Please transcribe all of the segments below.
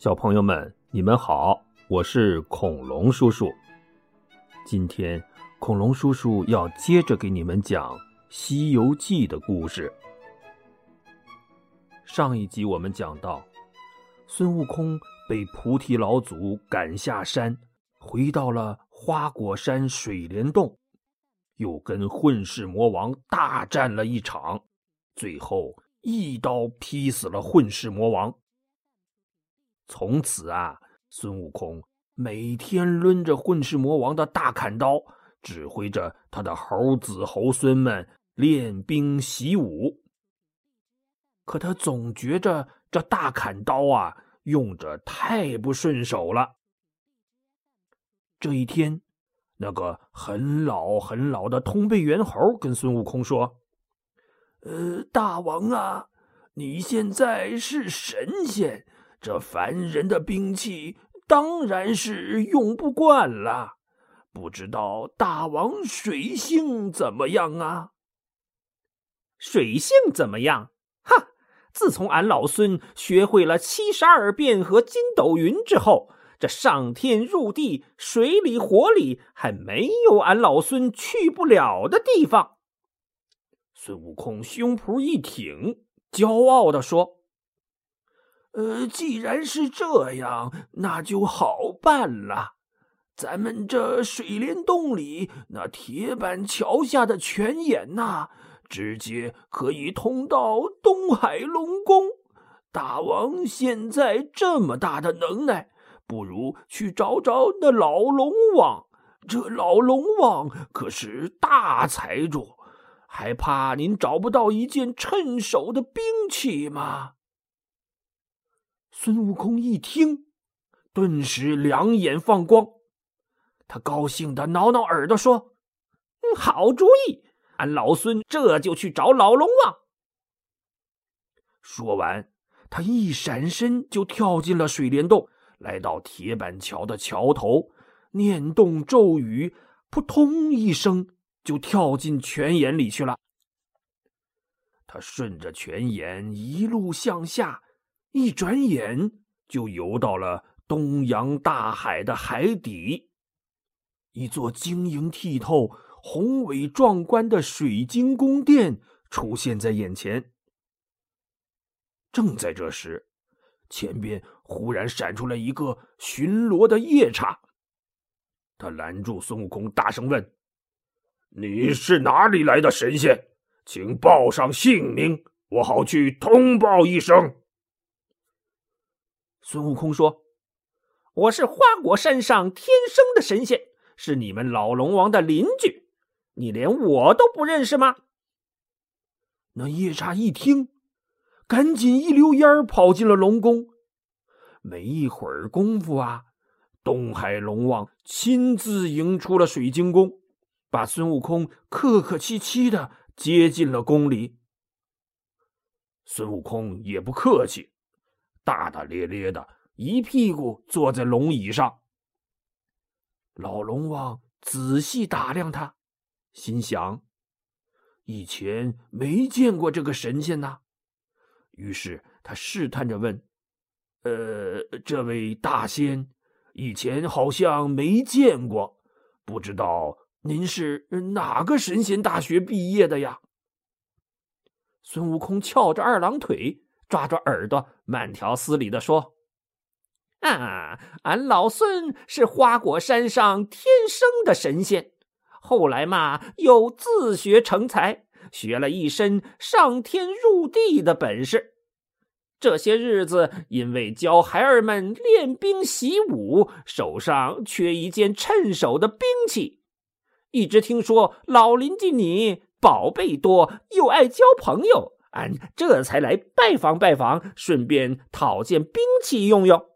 小朋友们，你们好，我是恐龙叔叔。今天，恐龙叔叔要接着给你们讲《西游记》的故事。上一集我们讲到，孙悟空被菩提老祖赶下山，回到了花果山水帘洞，又跟混世魔王大战了一场，最后一刀劈死了混世魔王。从此啊，孙悟空每天抡着混世魔王的大砍刀，指挥着他的猴子猴孙们练兵习武。可他总觉着这大砍刀啊，用着太不顺手了。这一天，那个很老很老的通背猿猴跟孙悟空说：“呃，大王啊，你现在是神仙。”这凡人的兵器当然是用不惯了，不知道大王水性怎么样啊？水性怎么样？哈！自从俺老孙学会了七十二变和筋斗云之后，这上天入地、水里火里，还没有俺老孙去不了的地方。孙悟空胸脯一挺，骄傲的说。呃，既然是这样，那就好办了。咱们这水帘洞里那铁板桥下的泉眼呐，直接可以通到东海龙宫。大王现在这么大的能耐，不如去找找那老龙王。这老龙王可是大财主，还怕您找不到一件趁手的兵器吗？孙悟空一听，顿时两眼放光，他高兴的挠挠耳朵说：“嗯，好主意，俺老孙这就去找老龙王。”说完，他一闪身就跳进了水帘洞，来到铁板桥的桥头，念动咒语，扑通一声就跳进泉眼里去了。他顺着泉眼一路向下。一转眼就游到了东洋大海的海底，一座晶莹剔透、宏伟壮观的水晶宫殿出现在眼前。正在这时，前边忽然闪出来一个巡逻的夜叉，他拦住孙悟空，大声问：“你是哪里来的神仙？请报上姓名，我好去通报一声。”孙悟空说：“我是花果山上天生的神仙，是你们老龙王的邻居，你连我都不认识吗？”那夜叉一听，赶紧一溜烟跑进了龙宫。没一会儿功夫啊，东海龙王亲自迎出了水晶宫，把孙悟空客客气气的接进了宫里。孙悟空也不客气。大大咧咧的一屁股坐在龙椅上。老龙王仔细打量他，心想：以前没见过这个神仙呐。于是他试探着问：“呃，这位大仙，以前好像没见过，不知道您是哪个神仙大学毕业的呀？”孙悟空翘着二郎腿。抓抓耳朵，慢条斯理的说：“啊，俺老孙是花果山上天生的神仙，后来嘛又自学成才，学了一身上天入地的本事。这些日子因为教孩儿们练兵习武，手上缺一件趁手的兵器，一直听说老邻居你宝贝多，又爱交朋友。”俺这才来拜访拜访，顺便讨件兵器用用。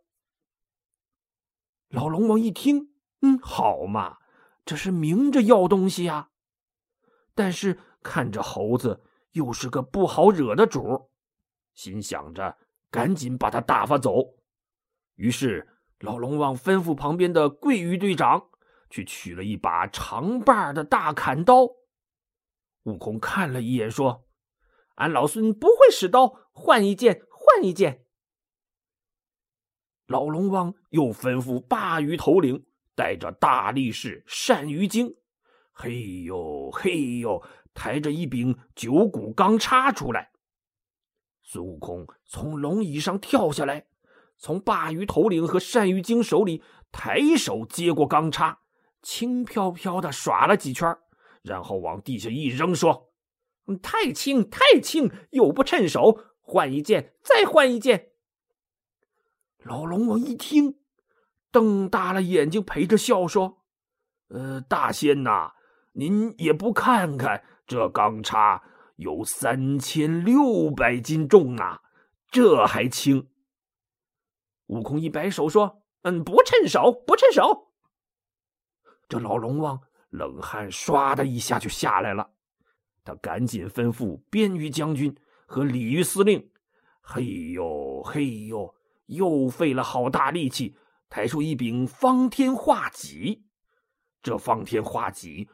老龙王一听，嗯，好嘛，这是明着要东西呀。但是看着猴子又是个不好惹的主，心想着赶紧把他打发走。于是老龙王吩咐旁边的桂鱼队长去取了一把长把的大砍刀。悟空看了一眼，说。俺老孙不会使刀，换一件，换一件。老龙王又吩咐鲅鱼头领带着大力士单于精，嘿呦嘿呦，抬着一柄九股钢叉出来。孙悟空从龙椅上跳下来，从鲅鱼头领和单于精手里抬手接过钢叉，轻飘飘的耍了几圈，然后往地下一扔，说：“太轻，太轻，又不趁手，换一件，再换一件。”老龙王一听，瞪大了眼睛，陪着笑说：“呃，大仙呐，您也不看看这钢叉。”有三千六百斤重啊，这还轻。悟空一摆手说：“嗯，不趁手，不趁手。”这老龙王冷汗唰的一下就下来了，他赶紧吩咐边鱼将军和鲤鱼司令：“嘿呦嘿呦，又费了好大力气，抬出一柄方天画戟。这方天画戟。”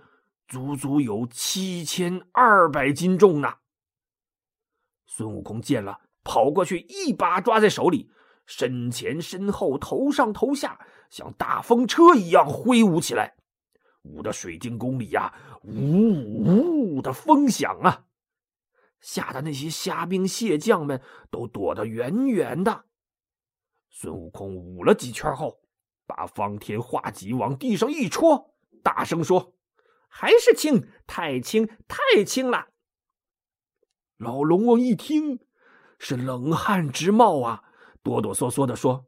足足有七千二百斤重呢！孙悟空见了，跑过去，一把抓在手里，身前身后、头上头下，像大风车一样挥舞起来，舞的水晶宫里呀，呜呜的风响啊，吓得那些虾兵蟹将们都躲得远远的。孙悟空舞了几圈后，把方天画戟往地上一戳，大声说。还是轻，太轻，太轻了。老龙王一听，是冷汗直冒啊，哆哆嗦嗦的说：“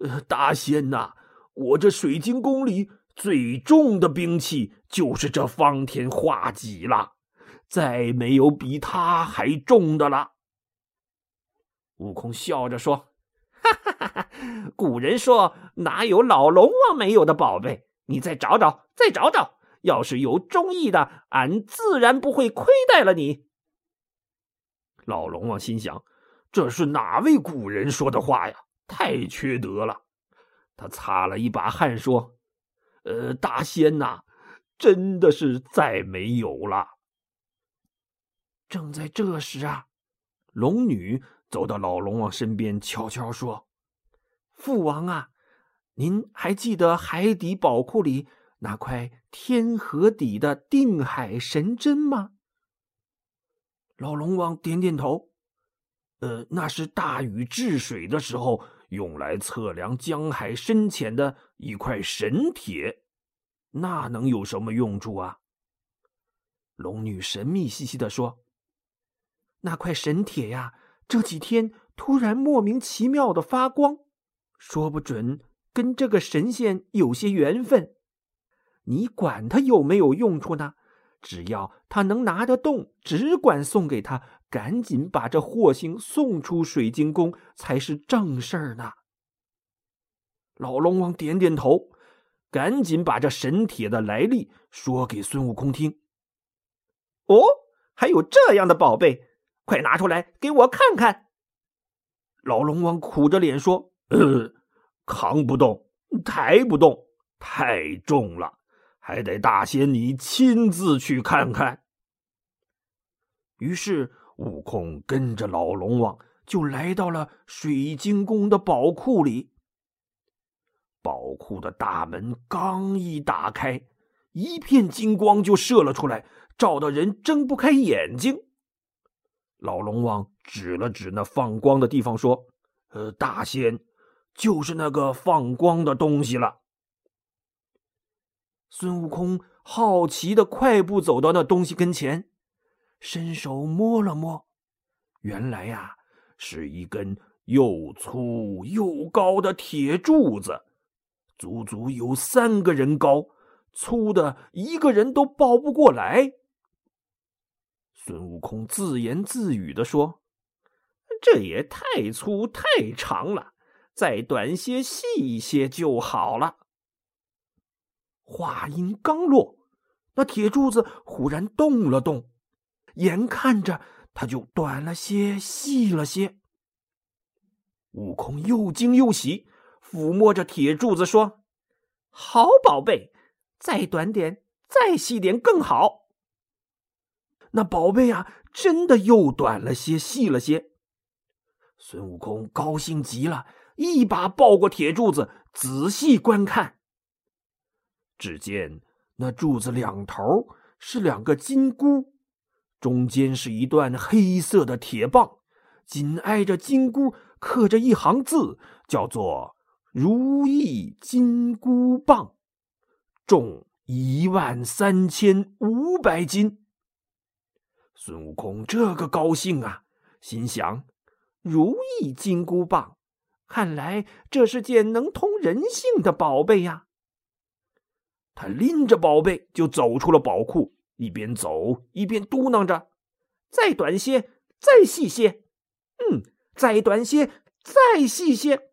呃，大仙呐，我这水晶宫里最重的兵器就是这方天画戟了，再没有比它还重的了。”悟空笑着说：“哈哈哈哈！古人说哪有老龙王没有的宝贝？你再找找，再找找。”要是有中意的，俺自然不会亏待了你。老龙王心想：这是哪位古人说的话呀？太缺德了！他擦了一把汗，说：“呃，大仙呐，真的是再没有了。”正在这时啊，龙女走到老龙王身边，悄悄说：“父王啊，您还记得海底宝库里？”那块天河底的定海神针吗？老龙王点点头。呃，那是大禹治水的时候用来测量江海深浅的一块神铁，那能有什么用处啊？龙女神秘兮兮的说：“那块神铁呀，这几天突然莫名其妙的发光，说不准跟这个神仙有些缘分。”你管他有没有用处呢？只要他能拿得动，只管送给他，赶紧把这祸星送出水晶宫才是正事儿呢。老龙王点点头，赶紧把这神铁的来历说给孙悟空听。哦，还有这样的宝贝，快拿出来给我看看。老龙王苦着脸说：“呃，扛不动，抬不动，太重了。”还得大仙你亲自去看看。于是悟空跟着老龙王就来到了水晶宫的宝库里。宝库的大门刚一打开，一片金光就射了出来，照得人睁不开眼睛。老龙王指了指那放光的地方，说：“呃，大仙，就是那个放光的东西了。”孙悟空好奇的快步走到那东西跟前，伸手摸了摸，原来呀是一根又粗又高的铁柱子，足足有三个人高，粗的一个人都抱不过来。孙悟空自言自语的说：“这也太粗太长了，再短些细一些就好了。”话音刚落，那铁柱子忽然动了动，眼看着它就短了些、细了些。悟空又惊又喜，抚摸着铁柱子说：“好宝贝，再短点、再细点更好。”那宝贝啊，真的又短了些、细了些。孙悟空高兴极了，一把抱过铁柱子，仔细观看。只见那柱子两头是两个金箍，中间是一段黑色的铁棒，紧挨着金箍刻着一行字，叫做“如意金箍棒”，重一万三千五百斤。孙悟空这个高兴啊，心想。如意金箍棒，看来这是件能通人性的宝贝呀。他拎着宝贝就走出了宝库，一边走一边嘟囔着：“再短些，再细些，嗯，再短些，再细些。”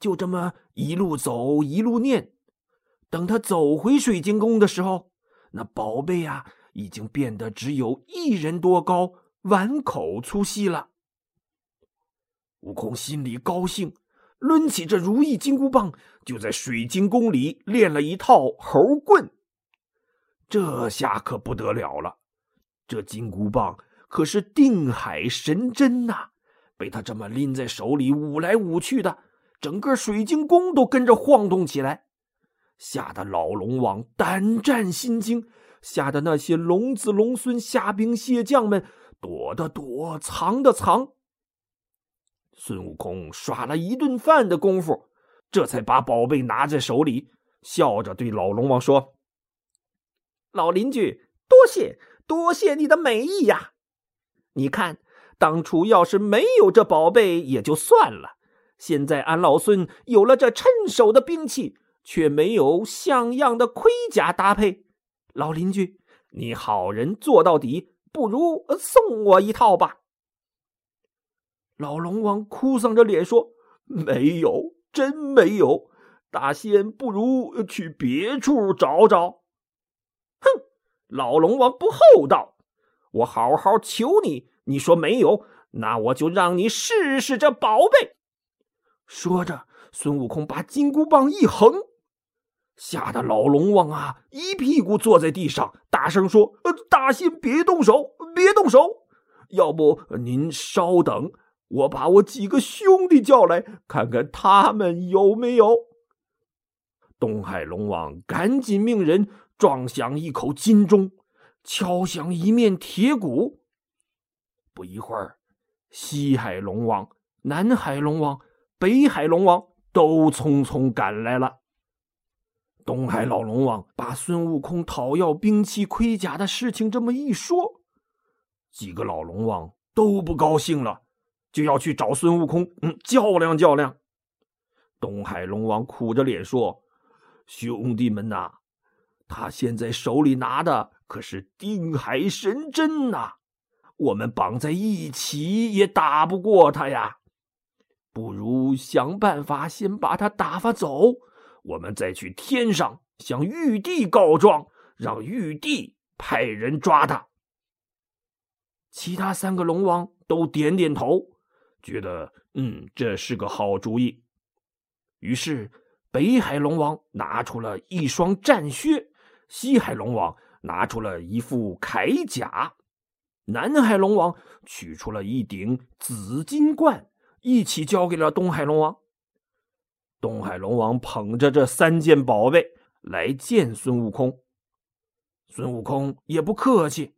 就这么一路走一路念。等他走回水晶宫的时候，那宝贝啊，已经变得只有一人多高，碗口粗细了。悟空心里高兴，抡起这如意金箍棒，就在水晶宫里练了一套猴棍。这下可不得了了，这金箍棒可是定海神针呐！被他这么拎在手里舞来舞去的，整个水晶宫都跟着晃动起来，吓得老龙王胆战心惊，吓得那些龙子龙孙、虾兵蟹将们躲的躲，藏的藏。孙悟空耍了一顿饭的功夫，这才把宝贝拿在手里，笑着对老龙王说：“老邻居，多谢多谢你的美意呀！你看，当初要是没有这宝贝也就算了，现在俺老孙有了这趁手的兵器，却没有像样的盔甲搭配。老邻居，你好人做到底，不如送我一套吧。”老龙王哭丧着脸说：“没有，真没有。大仙不如去别处找找。”老龙王不厚道！我好好求你，你说没有，那我就让你试试这宝贝。说着，孙悟空把金箍棒一横，吓得老龙王啊一屁股坐在地上，大声说：“呃大仙别动手，别动手！要不您稍等。”我把我几个兄弟叫来，看看他们有没有。东海龙王赶紧命人撞响一口金钟，敲响一面铁鼓。不一会儿，西海龙王、南海龙王、北海龙王都匆匆赶来了。东海老龙王把孙悟空讨要兵器盔甲的事情这么一说，几个老龙王都不高兴了。就要去找孙悟空，嗯，较量较量。东海龙王苦着脸说：“兄弟们呐，他现在手里拿的可是定海神针呐，我们绑在一起也打不过他呀。不如想办法先把他打发走，我们再去天上向玉帝告状，让玉帝派人抓他。”其他三个龙王都点点头。觉得嗯，这是个好主意。于是，北海龙王拿出了一双战靴，西海龙王拿出了一副铠甲，南海龙王取出了一顶紫金冠，一起交给了东海龙王。东海龙王捧着这三件宝贝来见孙悟空，孙悟空也不客气，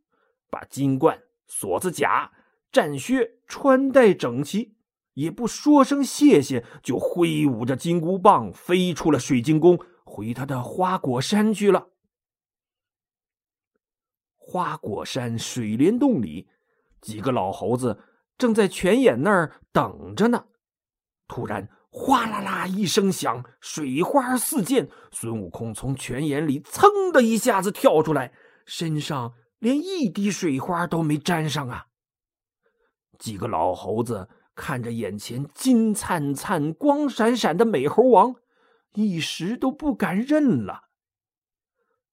把金冠、锁子甲。战靴穿戴整齐，也不说声谢谢，就挥舞着金箍棒飞出了水晶宫，回他的花果山去了。花果山水帘洞里，几个老猴子正在泉眼那儿等着呢。突然，哗啦啦一声响，水花四溅，孙悟空从泉眼里噌的一下子跳出来，身上连一滴水花都没沾上啊！几个老猴子看着眼前金灿灿、光闪闪的美猴王，一时都不敢认了。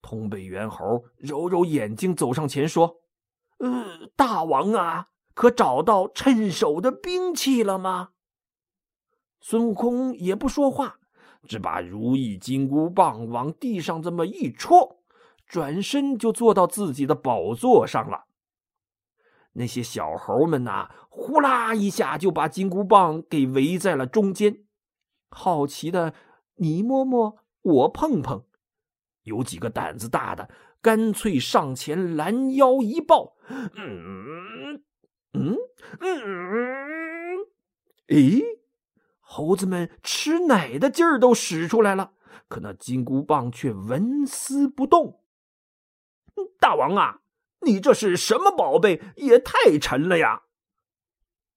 通背猿猴揉揉眼睛，走上前说：“呃，大王啊，可找到趁手的兵器了吗？”孙悟空也不说话，只把如意金箍棒往地上这么一戳，转身就坐到自己的宝座上了。那些小猴们呐，呼啦一下就把金箍棒给围在了中间。好奇的你摸摸，我碰碰，有几个胆子大的，干脆上前拦腰一抱。嗯嗯嗯，诶，猴子们吃奶的劲儿都使出来了，可那金箍棒却纹丝不动。大王啊，你这是什么宝贝？也太沉了呀！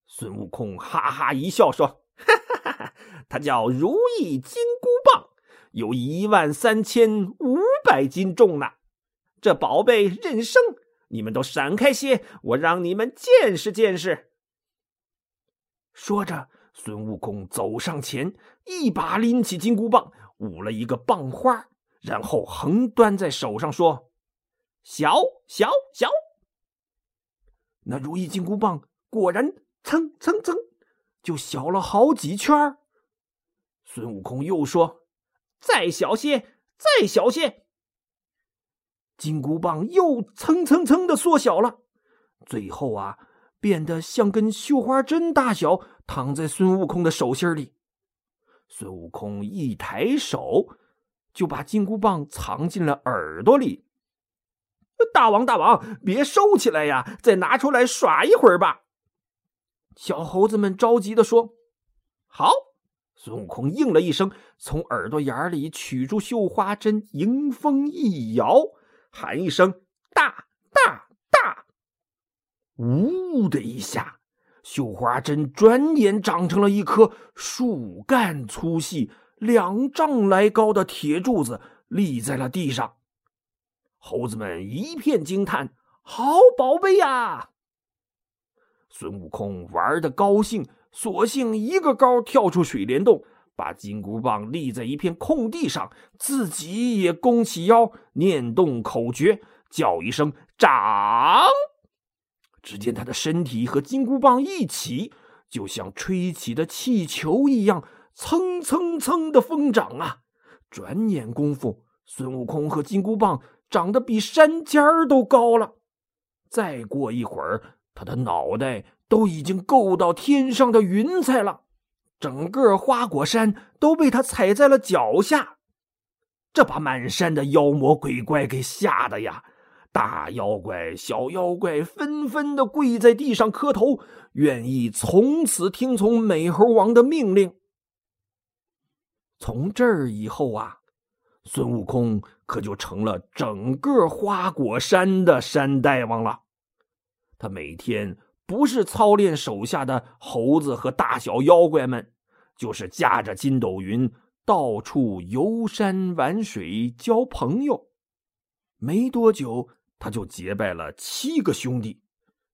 孙悟空哈哈一笑说：“哈哈哈，它叫如意金箍棒，有一万三千五百斤重呢。这宝贝任生，你们都闪开些，我让你们见识见识。”说着，孙悟空走上前，一把拎起金箍棒，舞了一个棒花，然后横端在手上说：“小小小！”那如意金箍棒果然。蹭蹭蹭，就小了好几圈孙悟空又说：“再小些，再小些。”金箍棒又蹭蹭蹭的缩小了，最后啊，变得像根绣花针大小，躺在孙悟空的手心里。孙悟空一抬手，就把金箍棒藏进了耳朵里。大王，大王，别收起来呀，再拿出来耍一会儿吧。小猴子们着急的说：“好！”孙悟空应了一声，从耳朵眼里取出绣花针，迎风一摇，喊一声：“大大大！”呜的一下，绣花针转眼长成了一颗树干粗细、两丈来高的铁柱子，立在了地上。猴子们一片惊叹：“好宝贝呀！”孙悟空玩的高兴，索性一个高跳出水帘洞，把金箍棒立在一片空地上，自己也弓起腰，念动口诀，叫一声“长”。只见他的身体和金箍棒一起，就像吹起的气球一样，蹭蹭蹭的疯长啊！转眼功夫，孙悟空和金箍棒长得比山尖儿都高了。再过一会儿，他的脑袋都已经够到天上的云彩了，整个花果山都被他踩在了脚下，这把满山的妖魔鬼怪给吓得呀！大妖怪、小妖怪纷纷的跪在地上磕头，愿意从此听从美猴王的命令。从这儿以后啊，孙悟空可就成了整个花果山的山大王了。他每天不是操练手下的猴子和大小妖怪们，就是驾着筋斗云到处游山玩水交朋友。没多久，他就结拜了七个兄弟，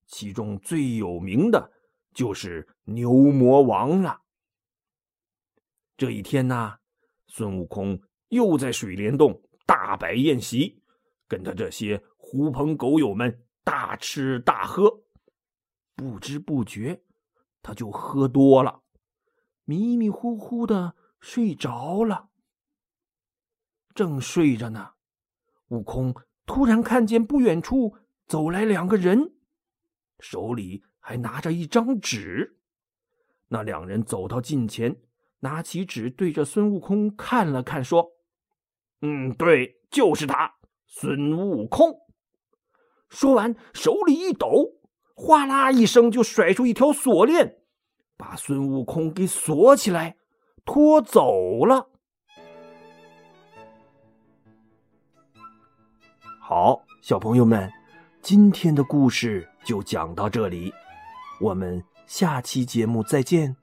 其中最有名的就是牛魔王了。这一天呢，孙悟空又在水帘洞大摆宴席，跟他这些狐朋狗友们。大吃大喝，不知不觉他就喝多了，迷迷糊糊的睡着了。正睡着呢，悟空突然看见不远处走来两个人，手里还拿着一张纸。那两人走到近前，拿起纸对着孙悟空看了看，说：“嗯，对，就是他，孙悟空。”说完，手里一抖，哗啦一声就甩出一条锁链，把孙悟空给锁起来，拖走了。好，小朋友们，今天的故事就讲到这里，我们下期节目再见。